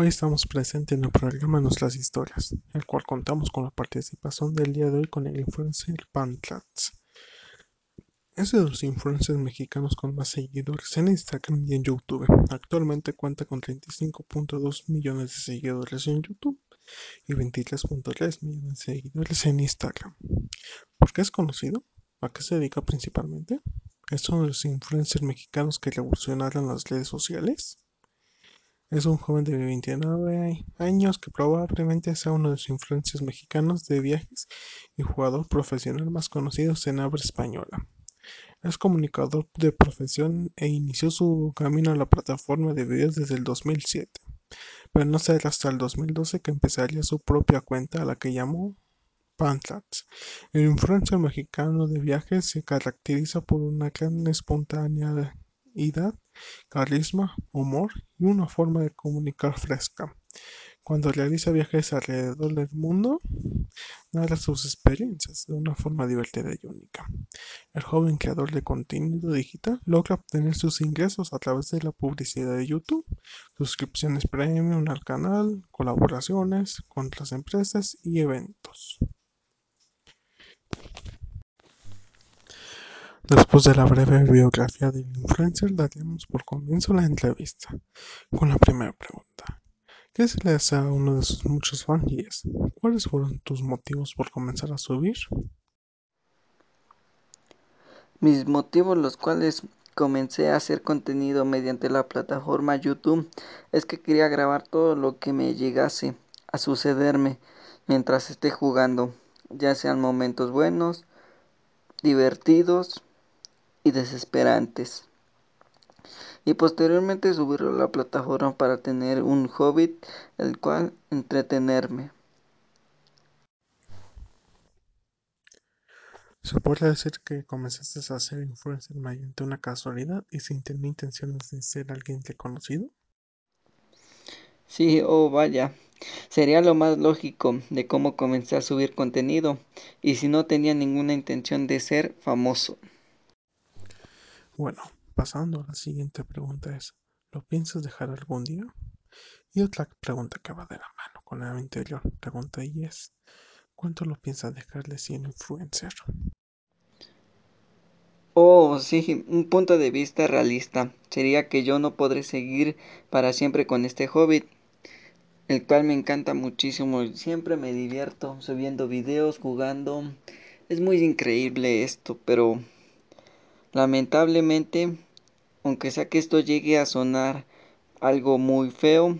Hoy estamos presentes en el programa Nuestras Historias, el cual contamos con la participación del día de hoy con el influencer Pantlats. Es de los influencers mexicanos con más seguidores en Instagram y en YouTube. Actualmente cuenta con 35.2 millones de seguidores en YouTube y 23.3 millones de seguidores en Instagram. ¿Por qué es conocido? ¿A qué se dedica principalmente? ¿Es uno de los influencers mexicanos que revolucionaron las redes sociales? Es un joven de 29 años que probablemente sea uno de los influencers mexicanos de viajes y jugador profesional más conocidos en habla española. Es comunicador de profesión e inició su camino a la plataforma de videos desde el 2007, pero no será hasta el 2012 que empezaría su propia cuenta a la que llamó Pantlats. El influencer mexicano de viajes se caracteriza por una gran espontaneidad carisma, humor y una forma de comunicar fresca. Cuando realiza viajes alrededor del mundo, narra sus experiencias de una forma divertida y única. El joven creador de contenido digital logra obtener sus ingresos a través de la publicidad de YouTube, suscripciones premium al canal, colaboraciones con otras empresas y eventos. Después de la breve biografía del influencer, daremos por comienzo la entrevista con la primera pregunta. ¿Qué se le hace a uno de sus muchos fans? ¿Cuáles fueron tus motivos por comenzar a subir? Mis motivos los cuales comencé a hacer contenido mediante la plataforma YouTube es que quería grabar todo lo que me llegase a sucederme mientras esté jugando, ya sean momentos buenos, divertidos y desesperantes. Y posteriormente subirlo a la plataforma para tener un hobbit el cual entretenerme. Se puede decir que comenzaste a ser influencer mediante una casualidad y sin tener intenciones de ser alguien reconocido. Sí, oh vaya, sería lo más lógico de cómo comencé a subir contenido y si no tenía ninguna intención de ser famoso. Bueno, pasando a la siguiente pregunta es, ¿lo piensas dejar algún día? Y otra pregunta que va de la mano con la anterior pregunta y es, ¿cuánto lo piensas dejarle siendo influencer? Oh, sí, un punto de vista realista sería que yo no podré seguir para siempre con este hobbit, el cual me encanta muchísimo, siempre me divierto subiendo videos, jugando, es muy increíble esto, pero Lamentablemente, aunque sea que esto llegue a sonar algo muy feo,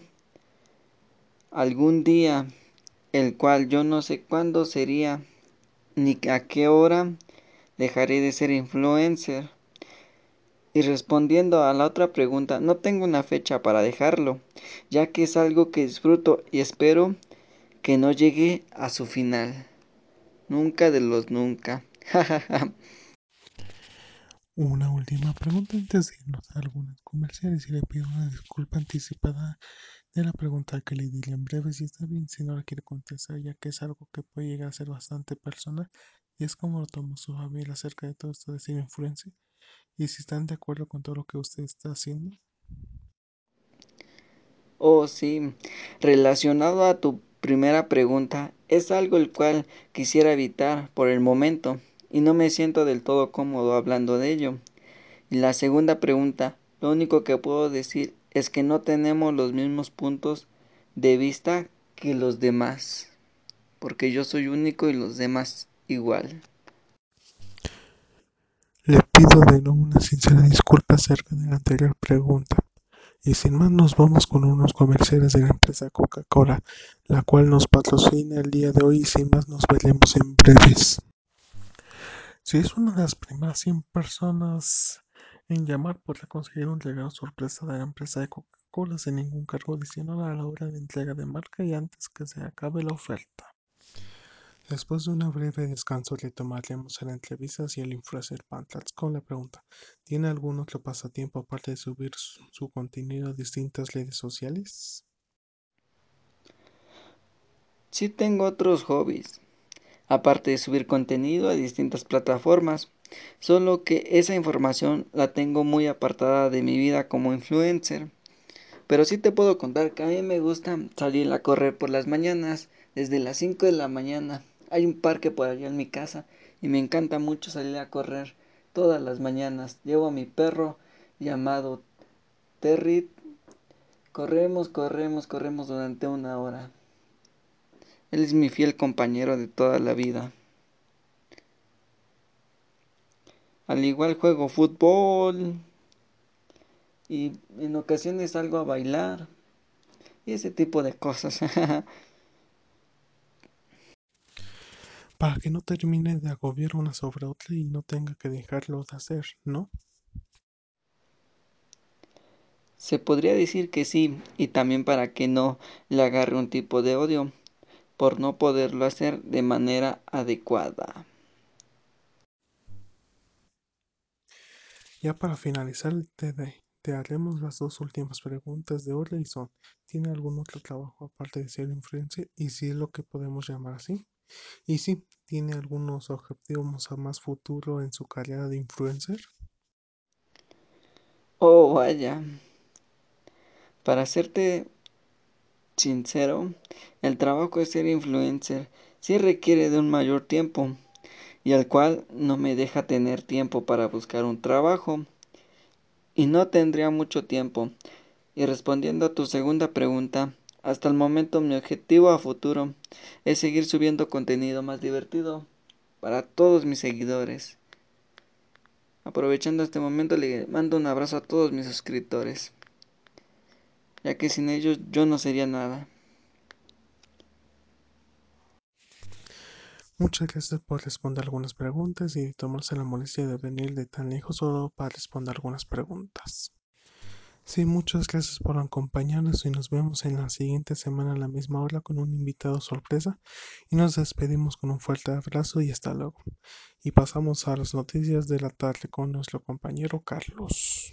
algún día, el cual yo no sé cuándo sería, ni a qué hora, dejaré de ser influencer. Y respondiendo a la otra pregunta, no tengo una fecha para dejarlo, ya que es algo que disfruto y espero que no llegue a su final. Nunca de los nunca. Una última pregunta antes de irnos a algunas comerciales y le pido una disculpa anticipada de la pregunta que le diré en breve si está bien, si no la quiere contestar ya que es algo que puede llegar a ser bastante personal y es como lo tomó su familia acerca de todo esto de ser influencia y si están de acuerdo con todo lo que usted está haciendo. Oh, sí, relacionado a tu primera pregunta, es algo el cual quisiera evitar por el momento y no me siento del todo cómodo hablando de ello. Y la segunda pregunta, lo único que puedo decir es que no tenemos los mismos puntos de vista que los demás, porque yo soy único y los demás igual. Le pido de nuevo una sincera disculpa acerca de la anterior pregunta. Y sin más nos vamos con unos comerciales de la empresa Coca-Cola, la cual nos patrocina el día de hoy y sin más nos veremos en breves. Si es una de las primeras 100 personas en llamar, podrá conseguir un regalo sorpresa de la empresa de Coca-Cola sin ningún cargo adicional a la hora de entrega de marca y antes que se acabe la oferta. Después de una breve descanso retomaremos la entrevista hacia el influencer Pantlats con la pregunta ¿Tiene algún otro pasatiempo aparte de subir su, su contenido a distintas redes sociales? Sí tengo otros hobbies, aparte de subir contenido a distintas plataformas, solo que esa información la tengo muy apartada de mi vida como influencer, Pero sí te puedo contar que a mí me gusta salir a correr por las mañanas, desde las 5 de la mañana. Hay un parque por allá en mi casa y me encanta mucho salir a correr todas las mañanas. Llevo a mi perro llamado Terry. Corremos, corremos, corremos durante una hora. Él es mi fiel compañero de toda la vida. Al igual juego fútbol y en ocasiones salgo a bailar y ese tipo de cosas. Para que no termine de agobiar una sobre otra y no tenga que dejarlo de hacer, ¿no? Se podría decir que sí, y también para que no le agarre un tipo de odio por no poderlo hacer de manera adecuada. Ya para finalizar, te, te haremos las dos últimas preguntas de orden y son, ¿tiene algún otro trabajo aparte de ser influencer? Y si es lo que podemos llamar así. Y si tiene algunos objetivos a más futuro en su carrera de influencer. Oh, vaya. Para serte sincero, el trabajo de ser influencer sí requiere de un mayor tiempo y al cual no me deja tener tiempo para buscar un trabajo y no tendría mucho tiempo. Y respondiendo a tu segunda pregunta, hasta el momento mi objetivo a futuro es seguir subiendo contenido más divertido para todos mis seguidores. Aprovechando este momento le mando un abrazo a todos mis suscriptores, ya que sin ellos yo no sería nada. Muchas gracias por responder algunas preguntas y tomarse la molestia de venir de tan lejos solo para responder algunas preguntas. Sí, muchas gracias por acompañarnos y nos vemos en la siguiente semana a la misma hora con un invitado sorpresa y nos despedimos con un fuerte abrazo y hasta luego. Y pasamos a las noticias de la tarde con nuestro compañero Carlos.